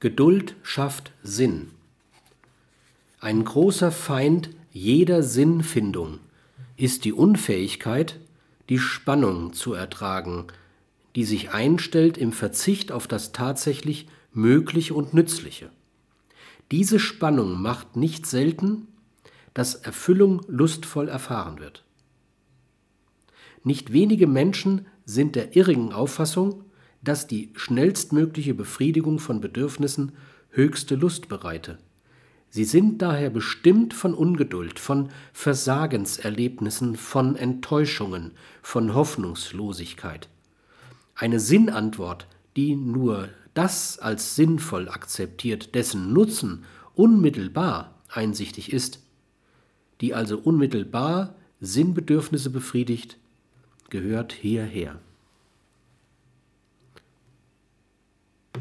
Geduld schafft Sinn. Ein großer Feind jeder Sinnfindung ist die Unfähigkeit, die Spannung zu ertragen, die sich einstellt im Verzicht auf das tatsächlich Mögliche und Nützliche. Diese Spannung macht nicht selten, dass Erfüllung lustvoll erfahren wird. Nicht wenige Menschen sind der irrigen Auffassung, dass die schnellstmögliche Befriedigung von Bedürfnissen höchste Lust bereite. Sie sind daher bestimmt von Ungeduld, von Versagenserlebnissen, von Enttäuschungen, von Hoffnungslosigkeit. Eine Sinnantwort, die nur das als sinnvoll akzeptiert, dessen Nutzen unmittelbar einsichtig ist, die also unmittelbar Sinnbedürfnisse befriedigt, gehört hierher.